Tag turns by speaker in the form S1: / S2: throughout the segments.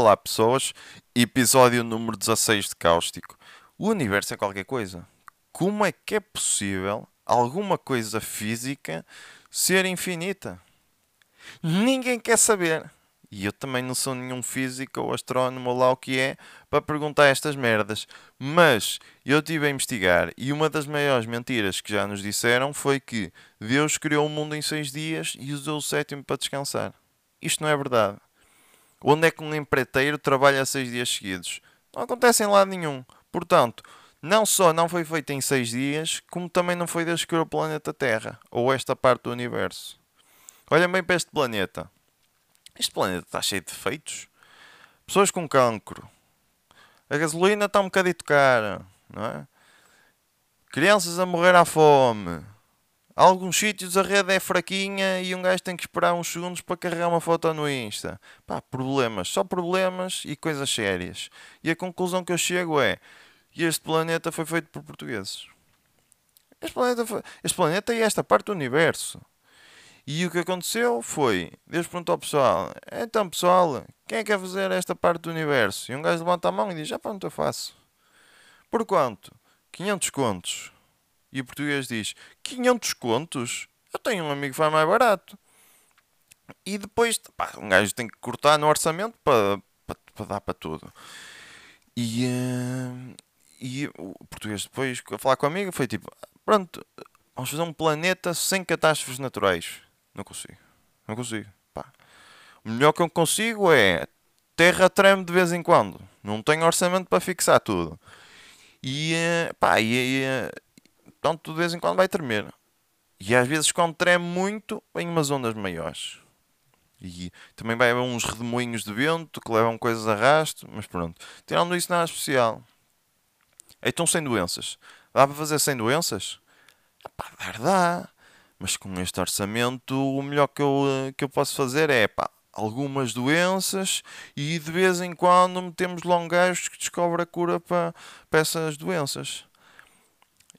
S1: Olá pessoas, episódio número 16 de Cáustico. O universo é qualquer coisa. Como é que é possível alguma coisa física ser infinita? Ninguém quer saber. E eu também não sou nenhum físico ou astrónomo ou lá o que é para perguntar estas merdas. Mas eu estive a investigar e uma das maiores mentiras que já nos disseram foi que Deus criou o mundo em seis dias e usou o sétimo para descansar. Isto não é verdade. Onde é que um empreiteiro trabalha seis dias seguidos? Não acontece em lado nenhum. Portanto, não só não foi feito em seis dias, como também não foi Deus que o planeta Terra, ou esta parte do universo. Olhem bem para este planeta. Este planeta está cheio de defeitos. Pessoas com cancro. A gasolina está um bocadito cara, não é? Crianças a morrer à fome. Alguns sítios a rede é fraquinha e um gajo tem que esperar uns segundos para carregar uma foto no Insta. Pá, problemas, só problemas e coisas sérias. E a conclusão que eu chego é: este planeta foi feito por portugueses. Este planeta, foi, este planeta e esta parte do universo. E o que aconteceu foi: Deus perguntou ao pessoal, então pessoal, quem é que quer fazer esta parte do universo? E um gajo levanta a mão e diz: já pronto, eu faço. Por quanto? 500 contos. E o português diz: 500 contos? Eu tenho um amigo que faz mais barato. E depois, pá, um gajo tem que cortar no orçamento para, para, para dar para tudo. E, uh, e o português depois, a falar com a amiga, foi tipo: pronto, vamos fazer um planeta sem catástrofes naturais. Não consigo. Não consigo. Pá. O melhor que eu consigo é terra treme de vez em quando. Não tenho orçamento para fixar tudo. E, eh, pá, e, e, portanto, de vez em quando vai tremer. E às vezes, quando treme muito, vem umas ondas maiores. E também vai haver uns redemoinhos de vento que levam coisas a rasto, mas pronto. Tirando isso, nada especial. Então, sem doenças. Dá para fazer sem doenças? Pá, dar dá. Mas com este orçamento, o melhor que eu, que eu posso fazer é, pá, algumas doenças e de vez em quando metemos longajos que descobre a cura para, para essas doenças.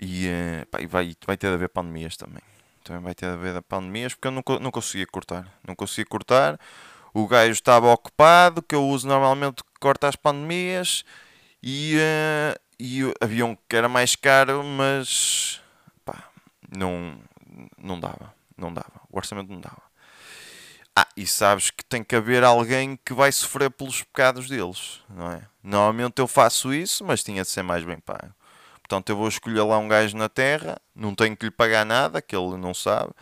S1: E, eh, pá, e vai, vai ter de haver pandemias também. Também vai ter de haver pandemias porque eu não, não conseguia cortar. Não conseguia cortar. O gajo estava ocupado, que eu uso normalmente corta as pandemias. E, uh, e havia um que era mais caro, mas pá, não, não dava. Não dava. O orçamento não dava. Ah, e sabes que tem que haver alguém que vai sofrer pelos pecados deles, não é? Normalmente eu faço isso, mas tinha de ser mais bem pago. Portanto, eu vou escolher lá um gajo na terra, não tenho que lhe pagar nada, que ele não sabe.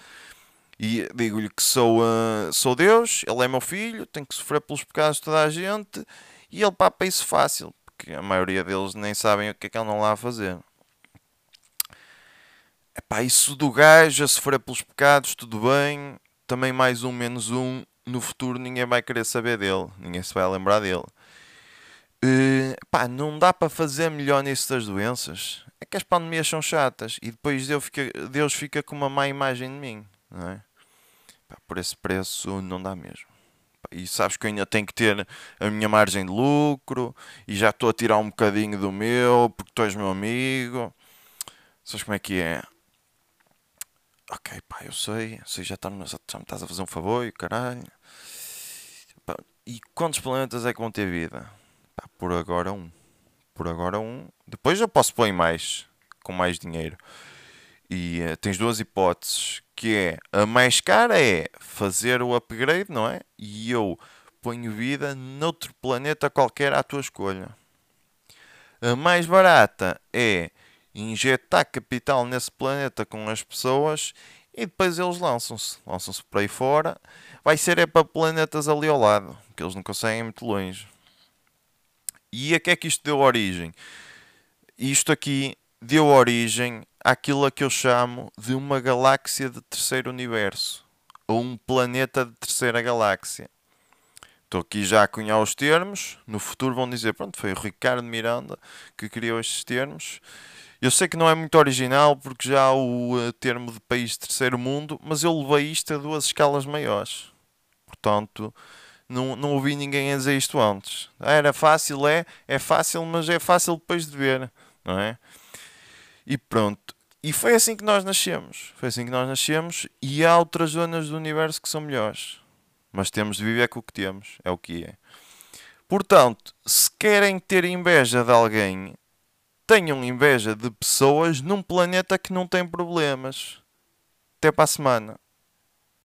S1: E digo-lhe que sou, uh, sou Deus, ele é meu filho, tenho que sofrer pelos pecados de toda a gente. E ele papa isso fácil, porque a maioria deles nem sabem o que é que ele não lá a fazer. Epá, isso do gajo a sofrer pelos pecados, tudo bem. Também mais um, menos um. No futuro ninguém vai querer saber dele. Ninguém se vai lembrar dele. Uh, pá, não dá para fazer melhor nisso das doenças. É que as pandemias são chatas e depois Deus fica, Deus fica com uma má imagem de mim, não é? Pá, por esse preço não dá mesmo. Pá, e sabes que eu ainda tenho que ter a minha margem de lucro e já estou a tirar um bocadinho do meu porque tu és meu amigo. Sabes como é que é? Ok, pá, eu sei, sei já, tá, já, me estás a fazer um favor e caralho. Pá, e quantos planetas é que vão ter vida? Pá, por agora um. Por agora um. Depois eu posso pôr mais, com mais dinheiro. E uh, tens duas hipóteses, que é a mais cara é fazer o upgrade, não é? E eu ponho vida noutro planeta qualquer à tua escolha. A mais barata é injetar capital nesse planeta com as pessoas e depois eles lançam-se. Lançam-se por aí fora. Vai ser é para planetas ali ao lado, que eles não conseguem muito longe. E a que é que isto deu origem? Isto aqui deu origem àquilo a que eu chamo de uma galáxia de terceiro universo, ou um planeta de terceira galáxia. Estou aqui já a cunhar os termos. No futuro vão dizer, pronto, foi o Ricardo Miranda que criou estes termos. Eu sei que não é muito original porque já há o uh, termo de país de terceiro mundo, mas eu levei isto a duas escalas maiores. Portanto, não, não ouvi ninguém a dizer isto antes. Ah, era fácil, é, é fácil, mas é fácil depois de ver, não é? E pronto. E foi assim que nós nascemos. Foi assim que nós nascemos e há outras zonas do universo que são melhores. Mas temos de viver com o que temos, é o que é. Portanto, se querem ter inveja de alguém, tenham inveja de pessoas num planeta que não tem problemas. Até para a semana.